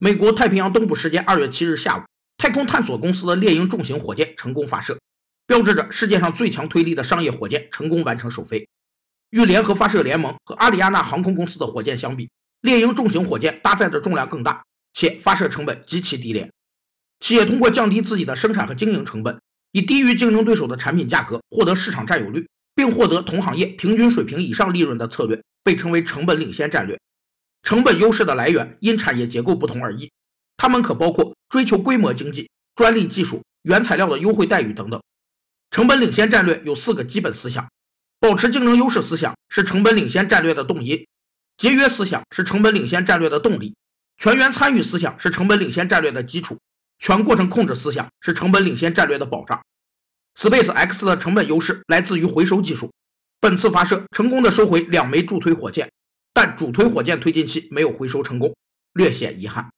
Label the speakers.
Speaker 1: 美国太平洋东部时间二月七日下午，太空探索公司的猎鹰重型火箭成功发射，标志着世界上最强推力的商业火箭成功完成首飞。与联合发射联盟和阿里亚纳航空公司的火箭相比，猎鹰重型火箭搭载的重量更大，且发射成本极其低廉。企业通过降低自己的生产和经营成本，以低于竞争对手的产品价格获得市场占有率，并获得同行业平均水平以上利润的策略，被称为成本领先战略。成本优势的来源因产业结构不同而异，它们可包括追求规模经济、专利技术、原材料的优惠待遇等等。成本领先战略有四个基本思想：保持竞争优势思想是成本领先战略的动因；节约思想是成本领先战略的动力；全员参与思想是成本领先战略的基础；全过程控制思想是成本领先战略的保障。Space X 的成本优势来自于回收技术，本次发射成功的收回两枚助推火箭。但主推火箭推进器没有回收成功，略显遗憾。